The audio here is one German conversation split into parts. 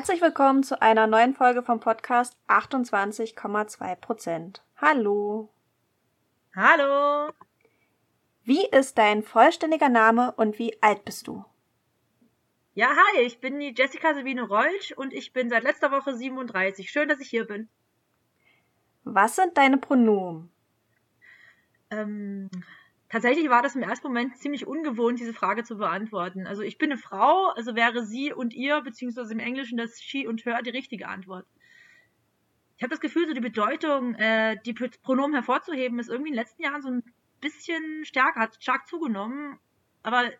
Herzlich willkommen zu einer neuen Folge vom Podcast 28,2% Hallo. Hallo. Wie ist dein vollständiger Name und wie alt bist du? Ja, hi, ich bin die Jessica Sabine Rolsch und ich bin seit letzter Woche 37. Schön, dass ich hier bin. Was sind deine Pronomen? Ähm, Tatsächlich war das im ersten Moment ziemlich ungewohnt, diese Frage zu beantworten. Also ich bin eine Frau, also wäre sie und ihr, beziehungsweise im Englischen das she und her die richtige Antwort. Ich habe das Gefühl, so die Bedeutung, äh, die Pronomen hervorzuheben, ist irgendwie in den letzten Jahren so ein bisschen stärker, hat stark zugenommen. Aber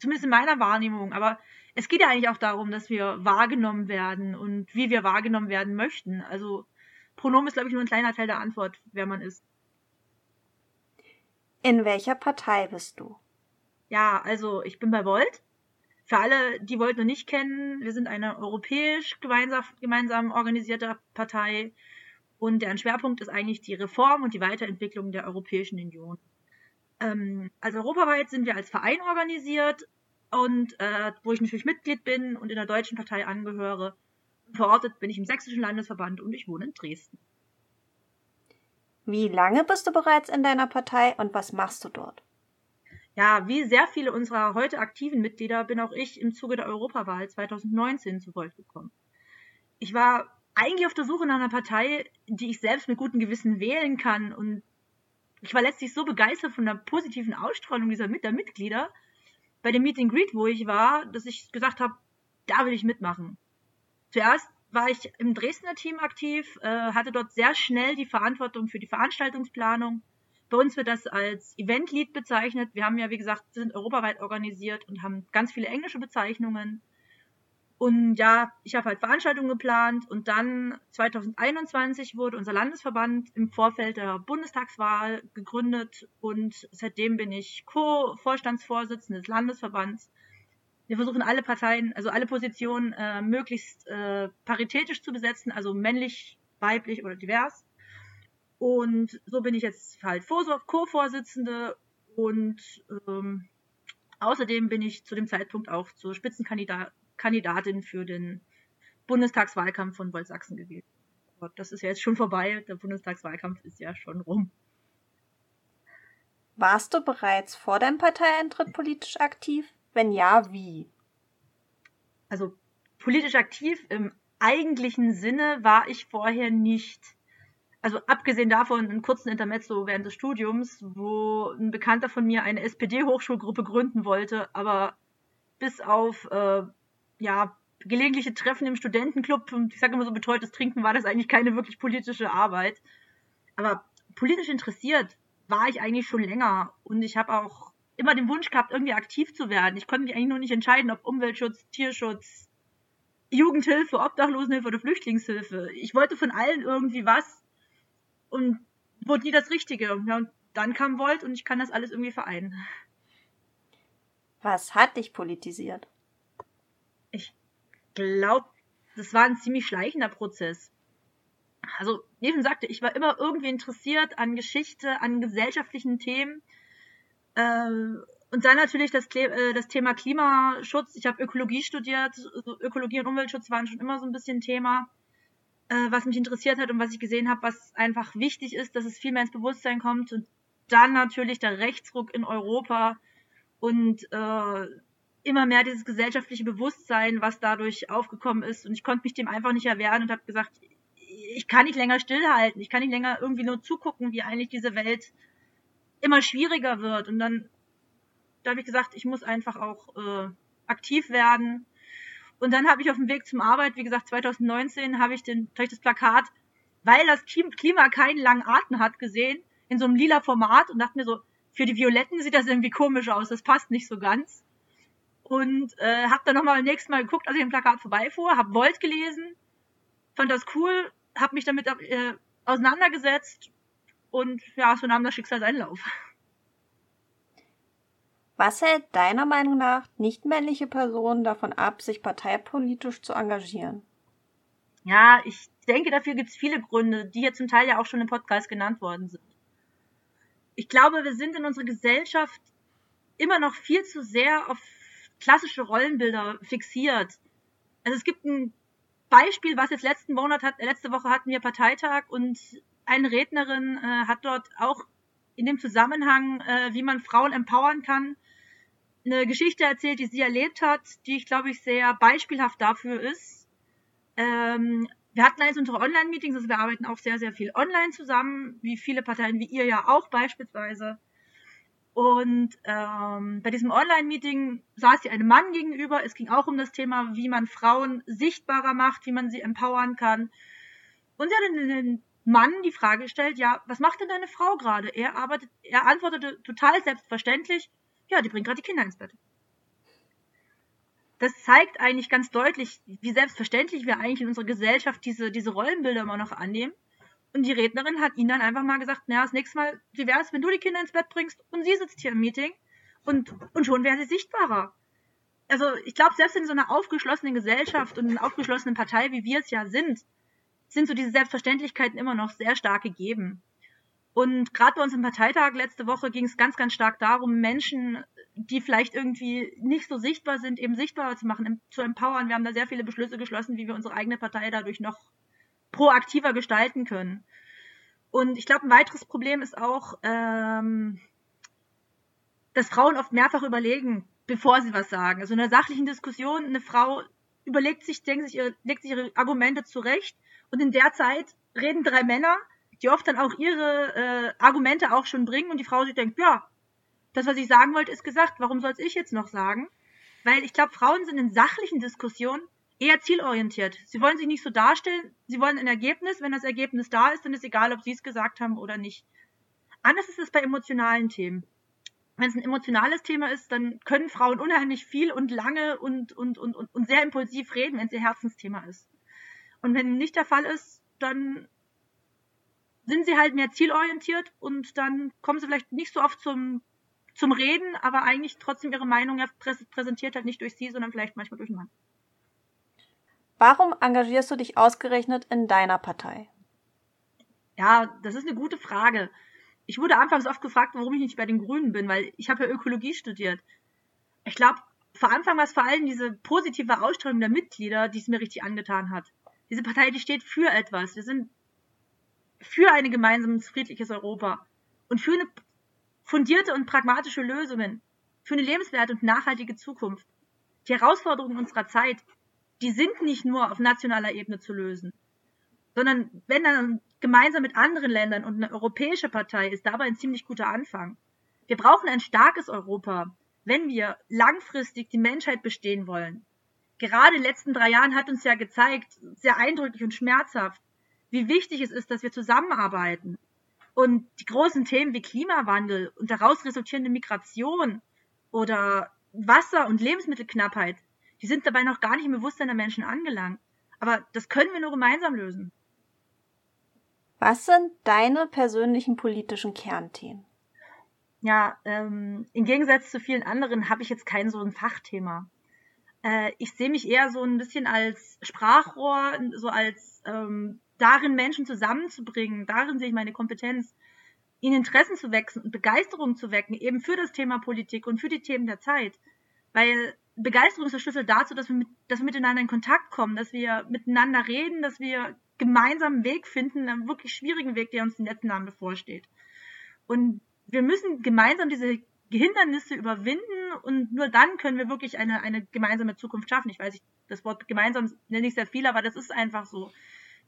zumindest in meiner Wahrnehmung. Aber es geht ja eigentlich auch darum, dass wir wahrgenommen werden und wie wir wahrgenommen werden möchten. Also Pronomen ist, glaube ich, nur ein kleiner Teil der Antwort, wer man ist. In welcher Partei bist du? Ja, also ich bin bei Volt. Für alle, die Volt noch nicht kennen, wir sind eine europäisch gemeinsam, gemeinsam organisierte Partei und deren Schwerpunkt ist eigentlich die Reform und die Weiterentwicklung der Europäischen Union. Ähm, also europaweit sind wir als Verein organisiert und äh, wo ich natürlich Mitglied bin und in der deutschen Partei angehöre. Verortet bin ich im sächsischen Landesverband und ich wohne in Dresden. Wie lange bist du bereits in deiner Partei und was machst du dort? Ja, wie sehr viele unserer heute aktiven Mitglieder bin auch ich im Zuge der Europawahl 2019 zu Volt gekommen. Ich war eigentlich auf der Suche nach einer Partei, die ich selbst mit gutem Gewissen wählen kann und ich war letztlich so begeistert von der positiven Ausstrahlung dieser der Mitglieder bei dem Meet and Greet, wo ich war, dass ich gesagt habe, da will ich mitmachen. Zuerst war ich im Dresdner Team aktiv, äh, hatte dort sehr schnell die Verantwortung für die Veranstaltungsplanung. Bei uns wird das als Event-Lead bezeichnet. Wir haben ja, wie gesagt, sind europaweit organisiert und haben ganz viele englische Bezeichnungen. Und ja, ich habe halt Veranstaltungen geplant und dann 2021 wurde unser Landesverband im Vorfeld der Bundestagswahl gegründet und seitdem bin ich Co-Vorstandsvorsitzende des Landesverbands wir versuchen alle Parteien, also alle Positionen äh, möglichst äh, paritätisch zu besetzen, also männlich, weiblich oder divers. Und so bin ich jetzt halt Co-Vorsitzende und ähm, außerdem bin ich zu dem Zeitpunkt auch zur Spitzenkandidatin für den Bundestagswahlkampf von Wolfsachsen gewählt. Das ist ja jetzt schon vorbei, der Bundestagswahlkampf ist ja schon rum. Warst du bereits vor deinem Parteieintritt politisch aktiv? Wenn ja, wie? Also politisch aktiv im eigentlichen Sinne war ich vorher nicht. Also abgesehen davon einen kurzen Intermezzo während des Studiums, wo ein Bekannter von mir eine SPD-Hochschulgruppe gründen wollte, aber bis auf äh, ja gelegentliche Treffen im Studentenclub und ich sage immer so betreutes Trinken war das eigentlich keine wirklich politische Arbeit. Aber politisch interessiert war ich eigentlich schon länger und ich habe auch immer den Wunsch gehabt, irgendwie aktiv zu werden. Ich konnte mich eigentlich nur nicht entscheiden, ob Umweltschutz, Tierschutz, Jugendhilfe, Obdachlosenhilfe oder Flüchtlingshilfe. Ich wollte von allen irgendwie was und wurde nie das Richtige. Ja, und dann kam Volt und ich kann das alles irgendwie vereinen. Was hat dich politisiert? Ich glaube, das war ein ziemlich schleichender Prozess. Also, wie schon sagte, ich war immer irgendwie interessiert an Geschichte, an gesellschaftlichen Themen ähm, und dann natürlich das, äh, das Thema Klimaschutz. Ich habe Ökologie studiert. Also Ökologie und Umweltschutz waren schon immer so ein bisschen Thema, äh, was mich interessiert hat und was ich gesehen habe, was einfach wichtig ist, dass es viel mehr ins Bewusstsein kommt. Und dann natürlich der Rechtsruck in Europa und äh, immer mehr dieses gesellschaftliche Bewusstsein, was dadurch aufgekommen ist. Und ich konnte mich dem einfach nicht erwehren und habe gesagt, ich kann nicht länger stillhalten. Ich kann nicht länger irgendwie nur zugucken, wie eigentlich diese Welt immer schwieriger wird. Und dann da habe ich gesagt, ich muss einfach auch äh, aktiv werden. Und dann habe ich auf dem Weg zum Arbeit, wie gesagt, 2019 habe ich, den, hab das Plakat, weil das Klima keinen langen Atem hat, gesehen, in so einem lila Format und dachte mir so, für die Violetten sieht das irgendwie komisch aus, das passt nicht so ganz. Und äh, habe dann nochmal nächstes Mal geguckt, als ich im Plakat vorbeifuhr, habe Volt gelesen, fand das cool, habe mich damit äh, auseinandergesetzt und ja, so nahm das Schicksal seinen Lauf. Was hält deiner Meinung nach nicht-männliche Personen davon ab, sich parteipolitisch zu engagieren? Ja, ich denke, dafür gibt es viele Gründe, die hier zum Teil ja auch schon im Podcast genannt worden sind. Ich glaube, wir sind in unserer Gesellschaft immer noch viel zu sehr auf klassische Rollenbilder fixiert. Also es gibt ein Beispiel, was jetzt letzten Monat hat, letzte Woche hatten wir Parteitag und eine Rednerin äh, hat dort auch in dem Zusammenhang, äh, wie man Frauen empowern kann, eine Geschichte erzählt, die sie erlebt hat, die ich glaube ich sehr beispielhaft dafür ist. Ähm, wir hatten eins unserer Online-Meetings, also wir arbeiten auch sehr, sehr viel online zusammen, wie viele Parteien wie ihr ja auch beispielsweise. Und ähm, bei diesem Online-Meeting saß sie einem Mann gegenüber. Es ging auch um das Thema, wie man Frauen sichtbarer macht, wie man sie empowern kann. Und sie hat den Mann die Frage gestellt, ja, was macht denn deine Frau gerade? Er arbeitet, er antwortete total selbstverständlich, ja, die bringt gerade die Kinder ins Bett. Das zeigt eigentlich ganz deutlich, wie selbstverständlich wir eigentlich in unserer Gesellschaft diese, diese Rollenbilder immer noch annehmen. Und die Rednerin hat ihn dann einfach mal gesagt, naja, das nächste Mal, wie wäre es, wenn du die Kinder ins Bett bringst und sie sitzt hier im Meeting und, und schon wäre sie sichtbarer. Also ich glaube, selbst in so einer aufgeschlossenen Gesellschaft und einer aufgeschlossenen Partei, wie wir es ja sind, sind so diese Selbstverständlichkeiten immer noch sehr stark gegeben. Und gerade bei uns im Parteitag letzte Woche ging es ganz, ganz stark darum, Menschen, die vielleicht irgendwie nicht so sichtbar sind, eben sichtbarer zu machen, zu empowern. Wir haben da sehr viele Beschlüsse geschlossen, wie wir unsere eigene Partei dadurch noch proaktiver gestalten können. Und ich glaube, ein weiteres Problem ist auch, ähm, dass Frauen oft mehrfach überlegen, bevor sie was sagen. Also in einer sachlichen Diskussion, eine Frau überlegt sich, denkt sich, legt sich ihre Argumente zurecht und in der Zeit reden drei Männer, die oft dann auch ihre äh, Argumente auch schon bringen und die Frau sich denkt, ja, das, was ich sagen wollte, ist gesagt, warum soll es ich jetzt noch sagen? Weil ich glaube, Frauen sind in sachlichen Diskussionen eher zielorientiert. Sie wollen sich nicht so darstellen, sie wollen ein Ergebnis. Wenn das Ergebnis da ist, dann ist egal, ob sie es gesagt haben oder nicht. Anders ist es bei emotionalen Themen. Wenn es ein emotionales Thema ist, dann können Frauen unheimlich viel und lange und, und, und, und, und sehr impulsiv reden, wenn es ihr Herzensthema ist. Und wenn nicht der Fall ist, dann sind sie halt mehr zielorientiert und dann kommen sie vielleicht nicht so oft zum, zum Reden, aber eigentlich trotzdem ihre Meinung ja präsentiert halt nicht durch sie, sondern vielleicht manchmal durch einen Mann. Warum engagierst du dich ausgerechnet in deiner Partei? Ja, das ist eine gute Frage. Ich wurde anfangs oft gefragt, warum ich nicht bei den Grünen bin, weil ich habe ja Ökologie studiert. Ich glaube, vor Anfang war es vor allem diese positive Ausstrahlung der Mitglieder, die es mir richtig angetan hat. Diese Partei, die steht für etwas. Wir sind für ein gemeinsames friedliches Europa und für eine fundierte und pragmatische Lösungen, für eine lebenswerte und nachhaltige Zukunft. Die Herausforderungen unserer Zeit, die sind nicht nur auf nationaler Ebene zu lösen, sondern wenn dann gemeinsam mit anderen Ländern und eine europäische Partei ist dabei ein ziemlich guter Anfang. Wir brauchen ein starkes Europa, wenn wir langfristig die Menschheit bestehen wollen. Gerade in den letzten drei Jahren hat uns ja gezeigt, sehr eindrücklich und schmerzhaft, wie wichtig es ist, dass wir zusammenarbeiten. Und die großen Themen wie Klimawandel und daraus resultierende Migration oder Wasser- und Lebensmittelknappheit, die sind dabei noch gar nicht im Bewusstsein der Menschen angelangt. Aber das können wir nur gemeinsam lösen. Was sind deine persönlichen politischen Kernthemen? Ja, ähm, im Gegensatz zu vielen anderen habe ich jetzt kein so ein Fachthema. Äh, ich sehe mich eher so ein bisschen als Sprachrohr, so als ähm, darin Menschen zusammenzubringen. Darin sehe ich meine Kompetenz, ihnen Interessen zu wecken und Begeisterung zu wecken, eben für das Thema Politik und für die Themen der Zeit. Weil Begeisterung ist der Schlüssel dazu, dass wir, mit, dass wir miteinander in Kontakt kommen, dass wir miteinander reden, dass wir gemeinsam einen Weg finden, einen wirklich schwierigen Weg, der uns in den letzten Jahren bevorsteht. Und wir müssen gemeinsam diese Hindernisse überwinden und nur dann können wir wirklich eine, eine gemeinsame Zukunft schaffen. Ich weiß, ich, das Wort gemeinsam nenne ich sehr viel, aber das ist einfach so.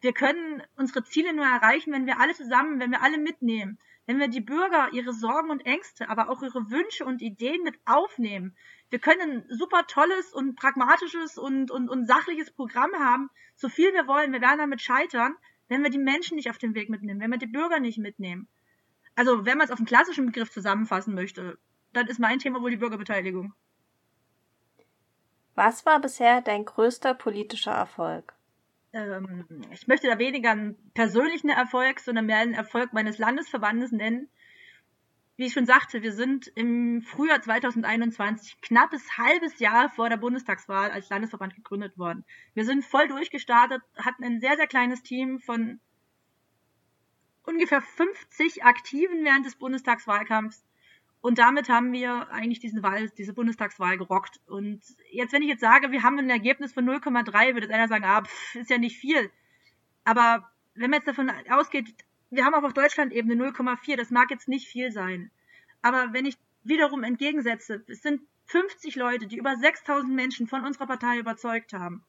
Wir können unsere Ziele nur erreichen, wenn wir alle zusammen, wenn wir alle mitnehmen, wenn wir die Bürger ihre Sorgen und Ängste, aber auch ihre Wünsche und Ideen mit aufnehmen. Wir können ein super tolles und pragmatisches und, und, und sachliches Programm haben, so viel wir wollen. Wir werden damit scheitern, wenn wir die Menschen nicht auf den Weg mitnehmen, wenn wir die Bürger nicht mitnehmen. Also, wenn man es auf einen klassischen Begriff zusammenfassen möchte, dann ist mein Thema wohl die Bürgerbeteiligung. Was war bisher dein größter politischer Erfolg? ähm, ich möchte da weniger einen persönlichen Erfolg, sondern mehr einen Erfolg meines Landesverbandes nennen. Wie ich schon sagte, wir sind im Frühjahr 2021, knappes halbes Jahr vor der Bundestagswahl als Landesverband gegründet worden. Wir sind voll durchgestartet, hatten ein sehr, sehr kleines Team von ungefähr 50 Aktiven während des Bundestagswahlkampfs Und damit haben wir eigentlich diesen Wahl, diese Bundestagswahl gerockt. Und jetzt, wenn ich jetzt sage, wir haben ein Ergebnis von 0,3, würde einer sagen, ah, pff, ist ja nicht viel. Aber wenn man jetzt davon ausgeht, wir haben auch auf Deutschland-Ebene 0,4, das mag jetzt nicht viel sein. Aber wenn ich wiederum entgegensetze, es sind 50 Leute, die über 6000 Menschen von unserer Partei überzeugt haben,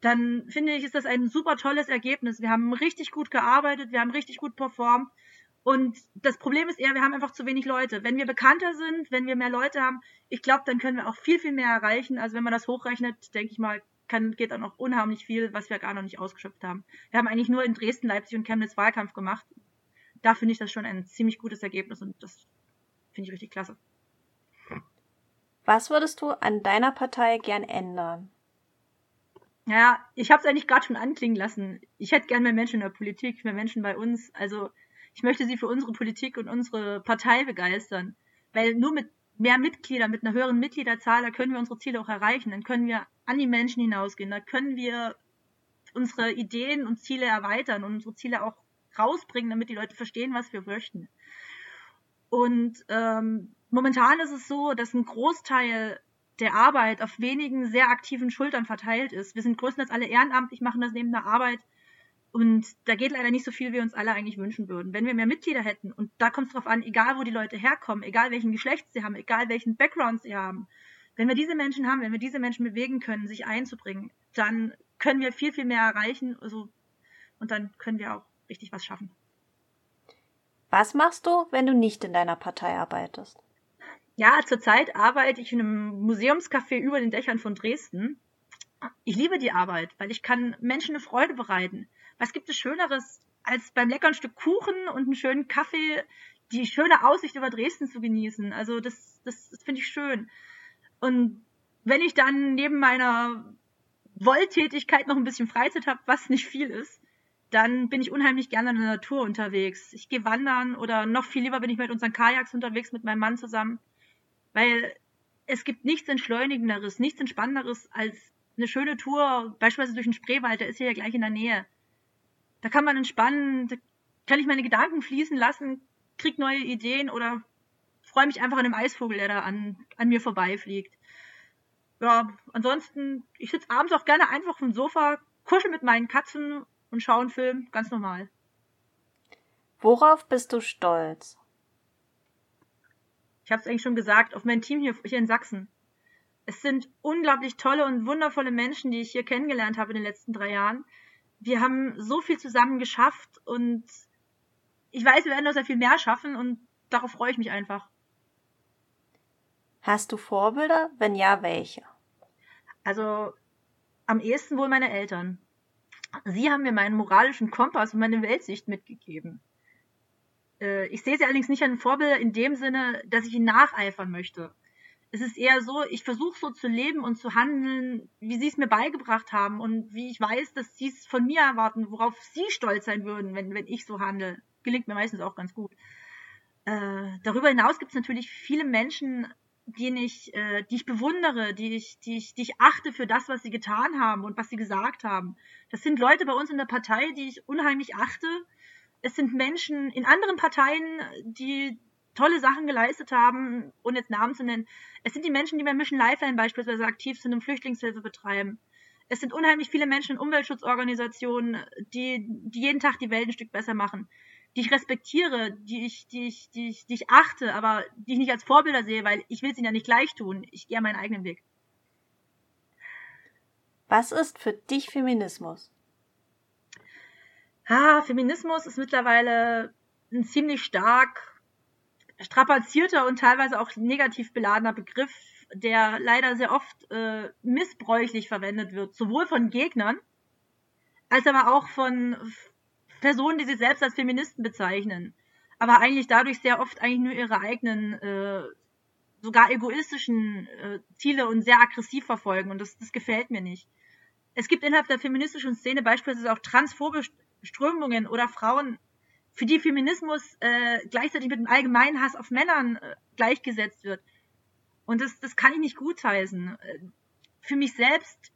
dann finde ich, ist das ein super tolles Ergebnis. Wir haben richtig gut gearbeitet, wir haben richtig gut performt. Und das Problem ist eher, wir haben einfach zu wenig Leute. Wenn wir bekannter sind, wenn wir mehr Leute haben, ich glaube, dann können wir auch viel, viel mehr erreichen. Also wenn man das hochrechnet, denke ich mal, kann, geht dann noch unheimlich viel, was wir gar noch nicht ausgeschöpft haben. Wir haben eigentlich nur in Dresden, Leipzig und Chemnitz Wahlkampf gemacht. Da finde ich das schon ein ziemlich gutes Ergebnis und das finde ich richtig klasse. Was würdest du an deiner Partei gern ändern? Ja, ich habe es eigentlich gerade schon anklingen lassen. Ich hätte gern mehr Menschen in der Politik, mehr Menschen bei uns. Also ich möchte sie für unsere Politik und unsere Partei begeistern. Weil nur mit mehr Mitgliedern, mit einer höheren Mitgliederzahl, da können wir unsere Ziele auch erreichen. Dann können wir an die Menschen hinausgehen. Da können wir unsere Ideen und Ziele erweitern und unsere Ziele auch rausbringen, damit die Leute verstehen, was wir möchten. Und ähm, momentan ist es so, dass ein Großteil der Arbeit auf wenigen sehr aktiven Schultern verteilt ist. Wir sind größtenteils alle ehrenamtlich, machen das neben der Arbeit. Und da geht leider nicht so viel, wie wir uns alle eigentlich wünschen würden. Wenn wir mehr Mitglieder hätten, und da kommt es darauf an, egal wo die Leute herkommen, egal welchen Geschlecht sie haben, egal welchen Background sie haben, wenn wir diese Menschen haben, wenn wir diese Menschen bewegen können, sich einzubringen, dann können wir viel, viel mehr erreichen. Also, und dann können wir auch richtig was schaffen. Was machst du, wenn du nicht in deiner Partei arbeitest? Ja, zurzeit arbeite ich in einem Museumscafé über den Dächern von Dresden. Ich liebe die Arbeit, weil ich kann Menschen eine Freude bereiten. Was gibt es Schöneres, als beim leckeren Stück Kuchen und einen schönen Kaffee die schöne Aussicht über Dresden zu genießen? Also das, das, das finde ich schön. Und wenn ich dann neben meiner Wolltätigkeit noch ein bisschen Freizeit habe, was nicht viel ist, dann bin ich unheimlich gerne in der Natur unterwegs. Ich gehe wandern oder noch viel lieber bin ich mit unseren Kajaks unterwegs mit meinem Mann zusammen. Weil es gibt nichts Entschleunigenderes, nichts Entspannenderes als eine schöne Tour, beispielsweise durch den Spreewald, der ist hier ja gleich in der Nähe. Da kann man entspannen, da kann ich meine Gedanken fließen lassen, krieg neue Ideen oder freue mich einfach an dem Eisvogel, der da an, an mir vorbeifliegt. Ja, ansonsten, ich sitze abends auch gerne einfach auf dem Sofa, kuschel mit meinen Katzen und schaue einen Film, ganz normal. Worauf bist du stolz? ich habe es eigentlich schon gesagt, auf mein Team hier, hier in Sachsen. Es sind unglaublich tolle und wundervolle Menschen, die ich hier kennengelernt habe in den letzten drei Jahren. Wir haben so viel zusammen geschafft und ich weiß, wir werden noch sehr viel mehr schaffen und darauf freue ich mich einfach. Hast du Vorbilder? Wenn ja, welche? Also am ehesten wohl meine Eltern. Sie haben mir meinen moralischen Kompass und meine Weltsicht mitgegeben. Äh, ich sehe sie allerdings nicht an Vorbilder in dem Sinne, dass ich ihnen nacheifern möchte. Es ist eher so, ich versuche so zu leben und zu handeln, wie sie es mir beigebracht haben und wie ich weiß, dass sie es von mir erwarten, worauf sie stolz sein würden, wenn, wenn ich so handle. Gelingt mir meistens auch ganz gut. Äh, darüber hinaus gibt es natürlich viele Menschen, die ich, äh, die ich bewundere, die ich, die, ich, die ich achte für das, was sie getan haben und was sie gesagt haben. Das sind Leute bei uns in der Partei, die ich unheimlich achte, es sind Menschen in anderen Parteien, die tolle Sachen geleistet haben, ohne jetzt Namen zu nennen. Es sind die Menschen, die bei Mission Lifeline beispielsweise aktiv sind und Flüchtlingshilfe betreiben. Es sind unheimlich viele Menschen in Umweltschutzorganisationen, die, die jeden Tag die Welt ein Stück besser machen, die ich respektiere, die ich, die ich, die ich, die ich achte, aber die ich nicht als Vorbilder sehe, weil ich will es ihnen ja nicht gleich tun. Ich gehe meinen eigenen Weg. Was ist für dich Feminismus? ah, Feminismus ist mittlerweile ein ziemlich stark strapazierter und teilweise auch negativ beladener Begriff, der leider sehr oft äh, missbräuchlich verwendet wird, sowohl von Gegnern als aber auch von Personen, die sich selbst als Feministen bezeichnen, aber eigentlich dadurch sehr oft eigentlich nur ihre eigenen, äh, sogar egoistischen äh, Ziele und sehr aggressiv verfolgen und das, das gefällt mir nicht. Es gibt innerhalb der feministischen Szene beispielsweise auch transphobe Strömungen oder Frauen, für die Feminismus äh, gleichzeitig mit dem allgemeinen Hass auf Männern äh, gleichgesetzt wird. Und das, das kann ich nicht gutheißen. Äh, für mich selbst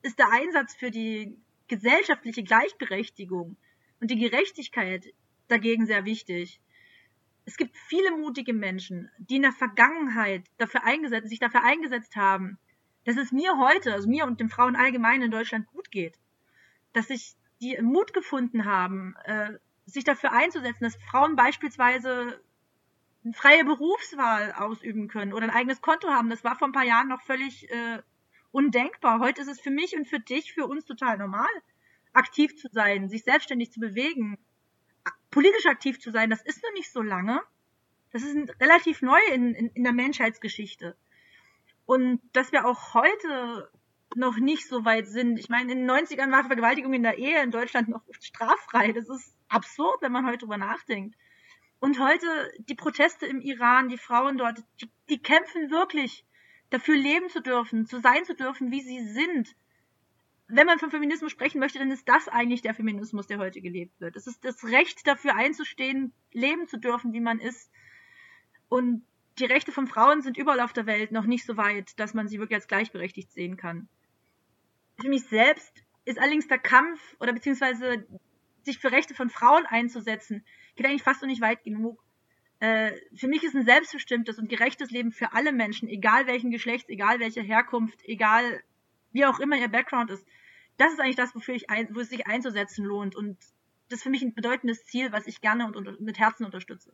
ist der Einsatz für die gesellschaftliche Gleichberechtigung und die Gerechtigkeit dagegen sehr wichtig. es gibt viele mutige Menschen, die in der Vergangenheit dafür eingesetzt, sich dafür eingesetzt haben, dass es mir heute, also mir und den Frauen allgemein in Deutschland gut geht. Dass sich die Mut gefunden haben, äh, sich dafür einzusetzen, dass Frauen beispielsweise eine freie Berufswahl ausüben können oder ein eigenes Konto haben. Das war vor ein paar Jahren noch völlig äh, undenkbar. Heute ist es für mich und für dich, für uns total normal, aktiv zu sein, sich selbstständig zu bewegen, politisch aktiv zu sein. Das ist noch nicht so lange. Das ist relativ neu in, in, in der Menschheitsgeschichte. Und dass wir auch heute noch nicht so weit sind. Ich meine, in den 90ern war Vergewaltigung in der Ehe in Deutschland noch straffrei. Das ist absurd, wenn man heute drüber nachdenkt. Und heute die Proteste im Iran, die Frauen dort, die, die kämpfen wirklich dafür leben zu dürfen, zu sein zu dürfen, wie sie sind. Wenn man von Feminismus sprechen möchte, dann ist das eigentlich der Feminismus, der heute gelebt wird. Es ist das Recht dafür einzustehen, leben zu dürfen, wie man ist. Und die Rechte von Frauen sind überall auf der Welt noch nicht so weit, dass man sie wirklich als gleichberechtigt sehen kann. Für mich selbst ist allerdings der Kampf oder beziehungsweise sich für Rechte von Frauen einzusetzen, geht eigentlich fast noch nicht weit genug. Äh, für mich ist ein selbstbestimmtes und gerechtes Leben für alle Menschen, egal welchen Geschlechts, egal welche Herkunft, egal wie auch immer ihr Background ist. Das ist eigentlich das, wofür ich ein, wo es sich einzusetzen lohnt. Und das ist für mich ein bedeutendes Ziel, was ich gerne und, und mit Herzen unterstütze.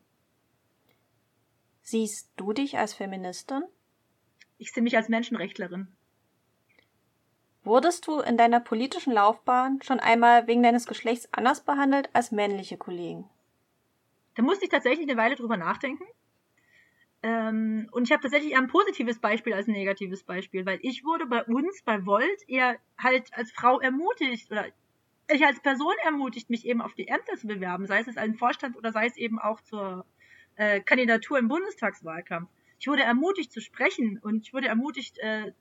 Siehst du dich als Feministin? Ich sehe mich als Menschenrechtlerin. Wurdest du in deiner politischen Laufbahn schon einmal wegen deines Geschlechts anders behandelt als männliche Kollegen? Da musste ich tatsächlich eine Weile drüber nachdenken. Ähm, und ich habe tatsächlich eher ein positives Beispiel als ein negatives Beispiel, weil ich wurde bei uns, bei Volt, eher halt als Frau ermutigt oder ich als Person ermutigt, mich eben auf die Ämter zu bewerben, sei es als Vorstand oder sei es eben auch zur äh, Kandidatur im Bundestagswahlkampf. Ich wurde ermutigt zu sprechen und ich wurde ermutigt, äh,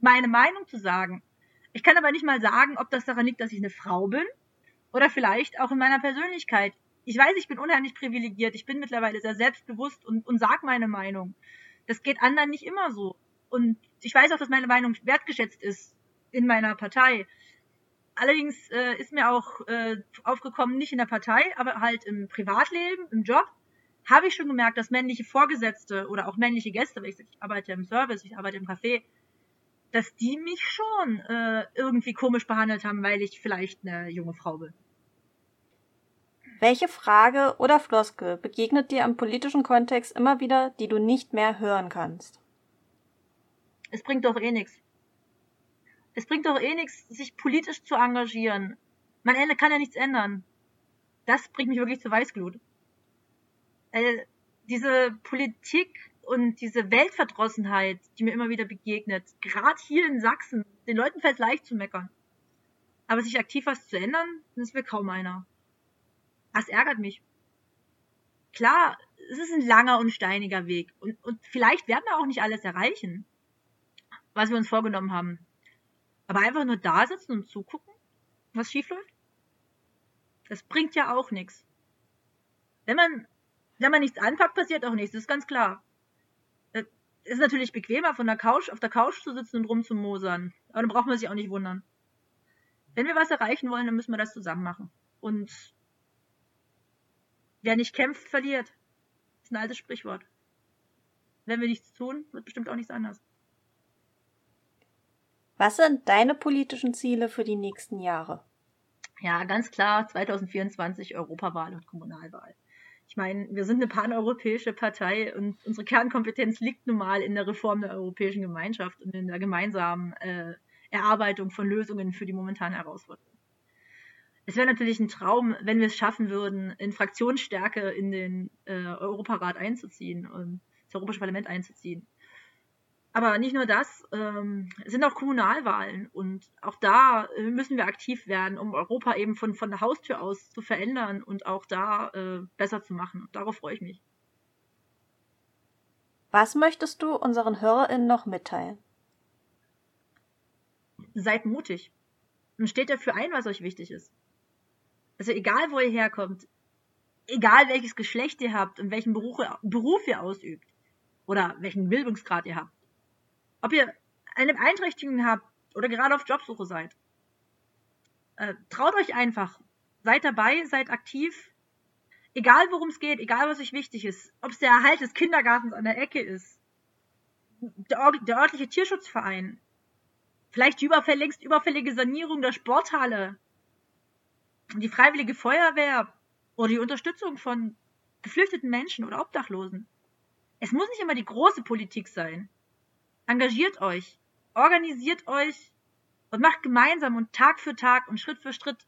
meine Meinung zu sagen. Ich kann aber nicht mal sagen, ob das daran liegt, dass ich eine Frau bin oder vielleicht auch in meiner Persönlichkeit. Ich weiß, ich bin unheimlich privilegiert. Ich bin mittlerweile sehr selbstbewusst und, und sag meine Meinung. Das geht anderen nicht immer so. Und ich weiß auch, dass meine Meinung wertgeschätzt ist in meiner Partei. Allerdings äh, ist mir auch äh, aufgekommen, nicht in der Partei, aber halt im Privatleben, im Job, habe ich schon gemerkt, dass männliche Vorgesetzte oder auch männliche Gäste, weil ich, ich arbeite im Service, ich arbeite im Café, dass die mich schon äh, irgendwie komisch behandelt haben, weil ich vielleicht eine junge Frau bin. Welche Frage oder Floskel begegnet dir im politischen Kontext immer wieder, die du nicht mehr hören kannst? Es bringt doch eh nichts. Es bringt doch eh nichts, sich politisch zu engagieren. Man kann ja nichts ändern. Das bringt mich wirklich zur Weißglut äh, diese Politik und diese Weltverdrossenheit, die mir immer wieder begegnet, gerade hier in Sachsen, den Leuten fällt leicht zu meckern. Aber sich aktiv was zu ändern, das will kaum einer. Das ärgert mich. Klar, es ist ein langer und steiniger Weg. Und, und vielleicht werden wir auch nicht alles erreichen, was wir uns vorgenommen haben. Aber einfach nur da sitzen und zugucken, was schief läuft, das bringt ja auch nichts. Wenn man wenn man nichts anpackt, passiert auch nichts, das ist ganz klar. Es ist natürlich bequemer, von der Couch, auf der Couch zu sitzen und rumzumosern. Aber dann braucht man sich auch nicht wundern. Wenn wir was erreichen wollen, dann müssen wir das zusammen machen. Und wer nicht kämpft, verliert. Das ist ein altes Sprichwort. Wenn wir nichts tun, wird bestimmt auch nichts anders. Was sind deine politischen Ziele für die nächsten Jahre? Ja, ganz klar 2024 Europawahl und Kommunalwahl. Ich meine, wir sind eine paneuropäische Partei und unsere Kernkompetenz liegt nun mal in der Reform der Europäischen Gemeinschaft und in der gemeinsamen äh, Erarbeitung von Lösungen für die momentane Herausforderung. Es wäre natürlich ein Traum, wenn wir es schaffen würden, in Fraktionsstärke in den äh, Europarat einzuziehen und das Europäische Parlament einzuziehen. Aber nicht nur das, ähm, es sind auch Kommunalwahlen und auch da äh, müssen wir aktiv werden, um Europa eben von, von der Haustür aus zu verändern und auch da äh, besser zu machen. Darauf freue ich mich. Was möchtest du unseren HörerInnen noch mitteilen? Seid mutig und steht dafür ein, was euch wichtig ist. Also egal, wo ihr herkommt, egal welches Geschlecht ihr habt und welchen Beruf, Beruf ihr ausübt oder welchen Bildungsgrad ihr habt, ob ihr eine Beeinträchtigung habt oder gerade auf Jobsuche seid. Äh, traut euch einfach. Seid dabei, seid aktiv. Egal worum es geht, egal was euch wichtig ist, ob es der Erhalt des Kindergartens an der Ecke ist, der, der örtliche Tierschutzverein, vielleicht die überfälligst überfällige Sanierung der Sporthalle, die freiwillige Feuerwehr oder die Unterstützung von geflüchteten Menschen oder Obdachlosen. Es muss nicht immer die große Politik sein. Engagiert euch, organisiert euch und macht gemeinsam und Tag für Tag und Schritt für Schritt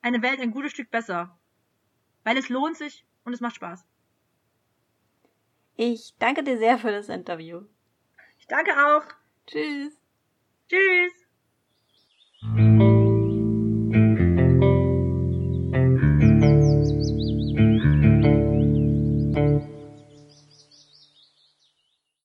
eine Welt ein gutes Stück besser. Weil es lohnt sich und es macht Spaß. Ich danke dir sehr für das Interview. Ich danke auch. Tschüss. Tschüss.